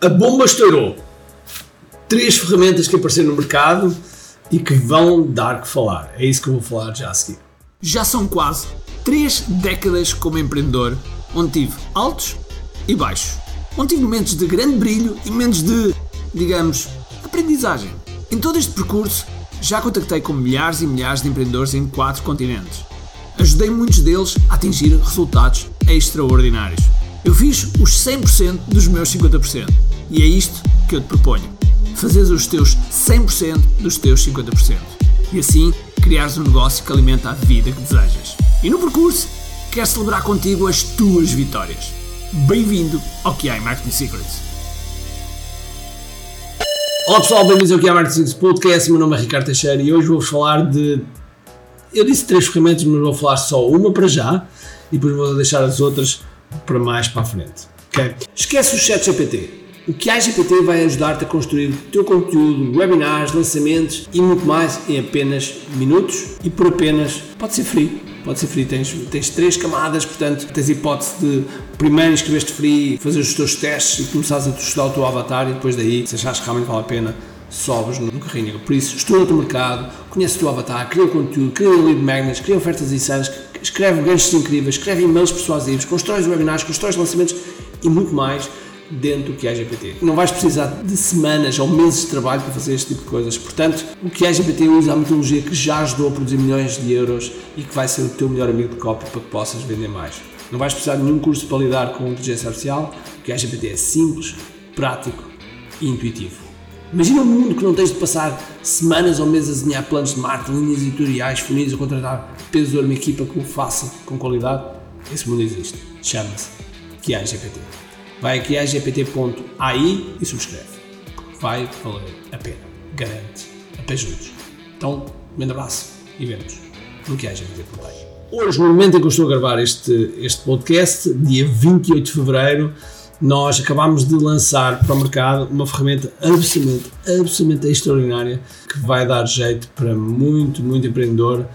A bomba estourou. Três ferramentas que apareceram no mercado e que vão dar que falar. É isso que eu vou falar já a seguir. Já são quase três décadas como empreendedor, onde tive altos e baixos. Onde tive momentos de grande brilho e momentos de, digamos, aprendizagem. Em todo este percurso, já contactei com milhares e milhares de empreendedores em quatro continentes. Ajudei muitos deles a atingir resultados extraordinários. Eu fiz os 100% dos meus 50%. E é isto que eu te proponho. Fazeres os teus 100% dos teus 50%. E assim criares um negócio que alimenta a vida que desejas. E no percurso, quero celebrar contigo as tuas vitórias. Bem-vindo ao QI Marketing Secrets. Olá pessoal, bem-vindos ao QI Marketing Secrets Podcast. Meu nome é Ricardo Teixeira e hoje vou-vos falar de. Eu disse três ferramentas, mas vou falar só uma para já e depois vou deixar as outras para mais para a frente. Okay? Esquece o chat GPT. O que a GPT vai ajudar-te a construir o teu conteúdo, webinars, lançamentos e muito mais em apenas minutos e por apenas, pode ser free, pode ser free, tens, tens três camadas, portanto tens hipótese de primeiro inscrever-te free, fazer os teus testes e começares a estudar o teu avatar e depois daí, se achares que realmente vale a pena, sobes no carrinho. Por isso, estuda o teu mercado, conhece o teu avatar, cria o conteúdo, cria lead magnets, cria ofertas insanas, escreve ganchos incríveis, escreve e-mails persuasivos, constrói webinars, constrói lançamentos e muito mais dentro do que é. Não vais precisar de semanas ou meses de trabalho para fazer este tipo de coisas. Portanto, o que é GPT usa a metodologia que já ajudou a produzir milhões de euros e que vai ser o teu melhor amigo de copy para que possas vender mais. Não vais precisar de nenhum curso para lidar com inteligência artificial. O que é é simples, prático e intuitivo. Imagina um mundo que não tens de passar semanas ou meses a desenhar planos de marketing, linhas editoriais, funis, a contratar peso de uma equipa que o faça com qualidade. Esse mundo existe. Chama-se QI GPT. Vai aqui a gpt.ai e subscreve. Vai valer a pena. Garante. Até juntos. Então, um grande abraço e vemos no que a GPT.ai. Hoje, no momento em que eu estou a gravar este, este podcast, dia 28 de fevereiro, nós acabamos de lançar para o mercado uma ferramenta absolutamente, absolutamente extraordinária que vai dar jeito para muito, muito empreendedor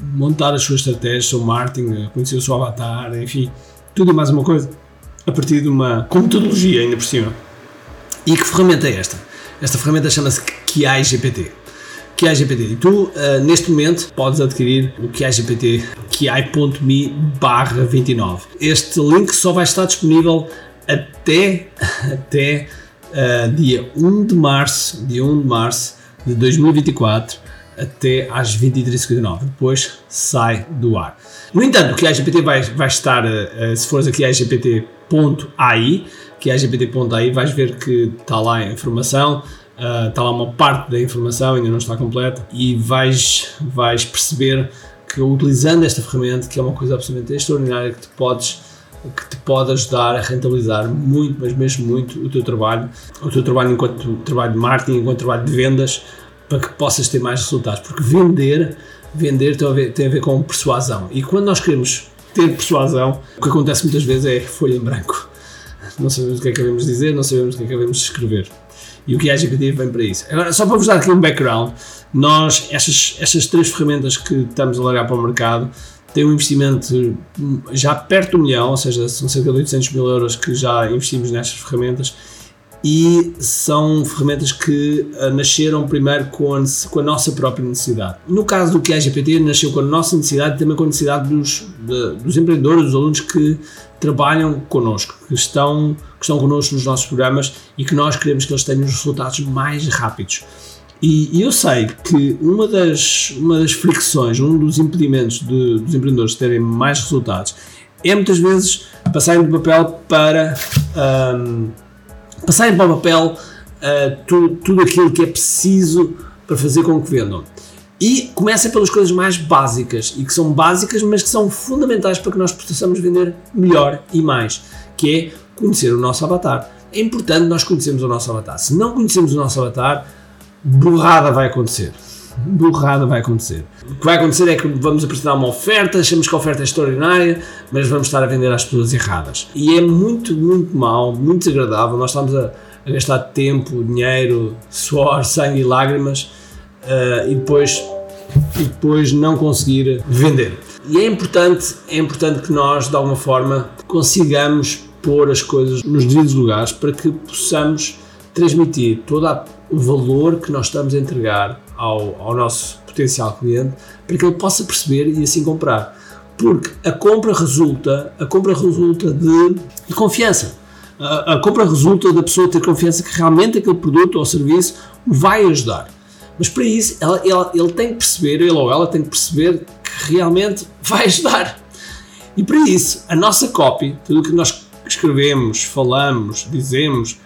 montar as suas estratégias, o seu marketing, conhecer o seu avatar, enfim, tudo e mais uma coisa a partir de uma metodologia ainda por cima. E que ferramenta é esta? Esta ferramenta chama-se QI GPT. GPT. E tu, uh, neste momento, podes adquirir o QI GPT barra 29. Este link só vai estar disponível até, até uh, dia 1 de março, dia 1 de março de 2024 até às 23h59. Depois sai do ar. No entanto, o que a GPT vai, vai estar, uh, se fores a GPT.ai, que é GPT.ai, vais ver que está lá a informação, uh, está lá uma parte da informação, ainda não está completa, e vais, vais perceber que utilizando esta ferramenta, que é uma coisa absolutamente extraordinária, que te podes que te pode ajudar a rentabilizar muito, mas mesmo muito o teu trabalho, o teu trabalho enquanto trabalho de marketing, enquanto trabalho de vendas, para que possas ter mais resultados. Porque vender, vender tem a ver, tem a ver com persuasão. E quando nós queremos ter persuasão, o que acontece muitas vezes é folha em branco. Não sabemos o que é que devemos dizer, não sabemos o que é que devemos escrever. E o que é GPT vem para isso. Agora, só para vos dar aqui um background, nós, estas, estas três ferramentas que estamos a largar para o mercado, têm um investimento já perto do milhão, ou seja, são cerca de 800 mil euros que já investimos nestas ferramentas e são ferramentas que uh, nasceram primeiro com a, com a, nossa própria necessidade. No caso do que é GPT, nasceu com a nossa necessidade e também com a necessidade dos, de, dos empreendedores, dos alunos que trabalham connosco, que estão, que estão connosco nos nossos programas e que nós queremos que eles tenham os resultados mais rápidos. E, e eu sei que uma das, uma das fricções, um dos impedimentos de, dos empreendedores terem mais resultados é muitas vezes passarem do papel para. Um, passarem para o papel uh, tudo, tudo aquilo que é preciso para fazer com que vendam. E começa pelas coisas mais básicas, e que são básicas, mas que são fundamentais para que nós possamos vender melhor e mais, que é conhecer o nosso avatar. É importante nós conhecermos o nosso avatar. Se não conhecemos o nosso avatar, burrada vai acontecer. Burrada vai acontecer. O que vai acontecer é que vamos apresentar uma oferta, achamos que a oferta é extraordinária, mas vamos estar a vender às pessoas erradas. E é muito, muito mal, muito desagradável. Nós estamos a, a gastar tempo, dinheiro, suor, sangue e lágrimas uh, e, depois, e depois não conseguir vender. E é importante, é importante que nós, de alguma forma, consigamos pôr as coisas nos devidos lugares para que possamos transmitir todo o valor que nós estamos a entregar ao, ao nosso potencial cliente para que ele possa perceber e assim comprar. Porque a compra resulta, a compra resulta de, de confiança. A, a, compra resulta da pessoa ter confiança que realmente aquele produto ou serviço vai ajudar. Mas para isso, ela, ela, ele tem que perceber, ele ou ela tem que perceber que realmente vai ajudar. E para isso, a nossa copy, tudo o que nós escrevemos, falamos, dizemos,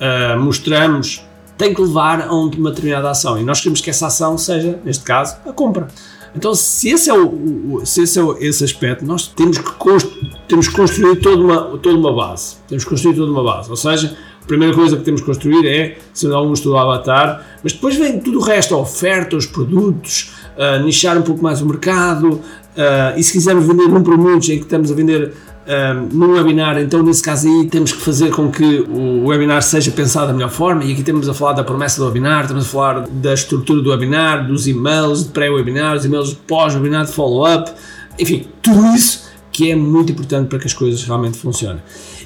uh, mostramos, tem que levar a uma determinada ação. E nós queremos que essa ação seja, neste caso, a compra. Então, se esse é, o, se esse, é o, esse aspecto, nós temos que, constru, temos construir toda uma, toda uma base. Temos que construir toda uma base. Ou seja, a primeira coisa que temos que construir é, se não um estudo avatar, mas depois vem tudo o resto, a oferta, os produtos, uh, nichar um pouco mais o mercado, uh, e se quisermos vender um para muitos, em que estamos a vender num webinar, então nesse caso aí temos que fazer com que o webinar seja pensado da melhor forma. E aqui temos a falar da promessa do webinar, estamos a falar da estrutura do webinar, dos e-mails de pré-webinar, dos e-mails de pós-webinar, de follow-up, enfim, tudo isso que é muito importante para que as coisas realmente funcionem.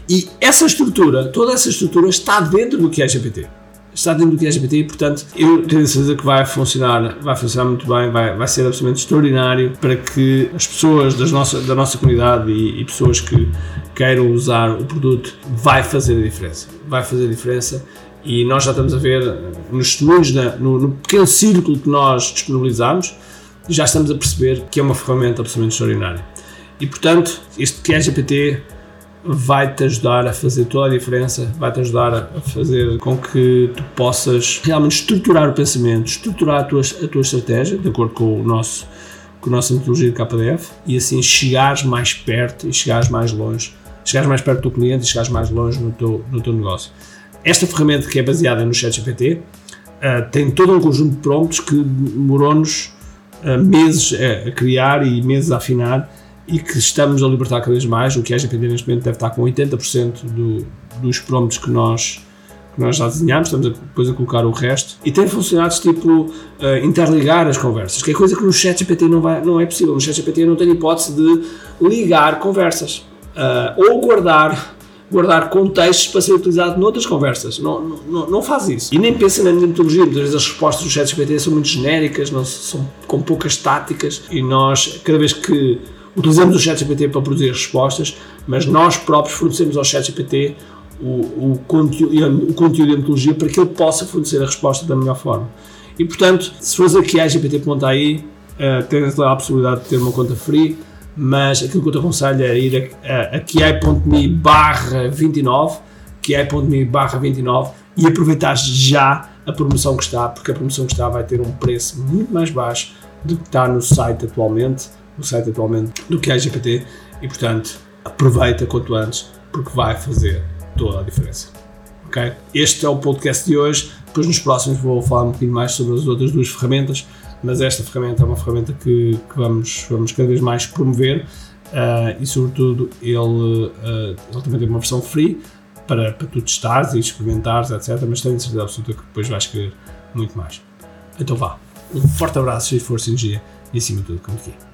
E essa estrutura, toda essa estrutura está dentro do que é GPT está dentro do que é portanto, eu tenho certeza que vai funcionar, vai funcionar muito bem, vai, vai ser absolutamente extraordinário para que as pessoas das nossa, da nossa comunidade e, e pessoas que queiram usar o produto vai fazer a diferença. Vai fazer a diferença e nós já estamos a ver nos testemunhos, no, no, pequeno círculo que nós disponibilizamos, já estamos a perceber que é uma ferramenta absolutamente extraordinária. E portanto, este que é GPT vai-te ajudar a fazer toda a diferença, vai-te ajudar a fazer com que tu possas realmente estruturar o pensamento, estruturar a tua, a tua estratégia, de acordo com o nosso com a nossa metodologia de KDF e assim chegares mais perto e chegares mais longe, chegares mais perto do cliente e chegares mais longe no teu, no teu negócio. Esta ferramenta que é baseada no ChatGPT uh, tem todo um conjunto de prompts que demorou-nos uh, meses a, a criar e meses a afinar e que estamos a libertar cada vez mais. O que a GPD neste momento deve estar com 80% do, dos prompts que nós, que nós já desenhamos, estamos a, depois a colocar o resto. E tem funcionários tipo uh, interligar as conversas, que é coisa que no ChatGPT não, vai, não é possível. No ChatGPT não tem hipótese de ligar conversas uh, ou guardar guardar contextos para ser utilizado noutras conversas. Não, não, não faz isso. E nem pensa na metodologia. Muitas vezes as respostas do ChatGPT são muito genéricas, não, são com poucas táticas e nós, cada vez que utilizamos o ChatGPT para produzir respostas, mas nós próprios fornecemos ao ChatGPT o, o, conteúdo, o conteúdo de metodologia para que ele possa fornecer a resposta da melhor forma. E portanto, se fores aqui a GPT.ai, uh, tens lá a possibilidade de ter uma conta free, mas aquilo que eu te aconselho é ir a, a, a kiai.me barra 29, kiai.me barra 29 e aproveitar já a promoção que está, porque a promoção que está vai ter um preço muito mais baixo do que está no site atualmente no site atualmente do que é GPT e, portanto, aproveita quanto antes porque vai fazer toda a diferença. Ok? Este é o podcast de hoje. Depois, nos próximos, vou falar um bocadinho mais sobre as outras duas ferramentas, mas esta ferramenta é uma ferramenta que, que vamos, vamos cada vez mais promover uh, e, sobretudo, ele, uh, ele também tem uma versão free para, para tu testares e experimentares, etc. Mas tenho certeza absoluta que depois vais querer muito mais. Então vá. Um forte abraço, de força e energia e, acima de tudo, como aqui. Tchau!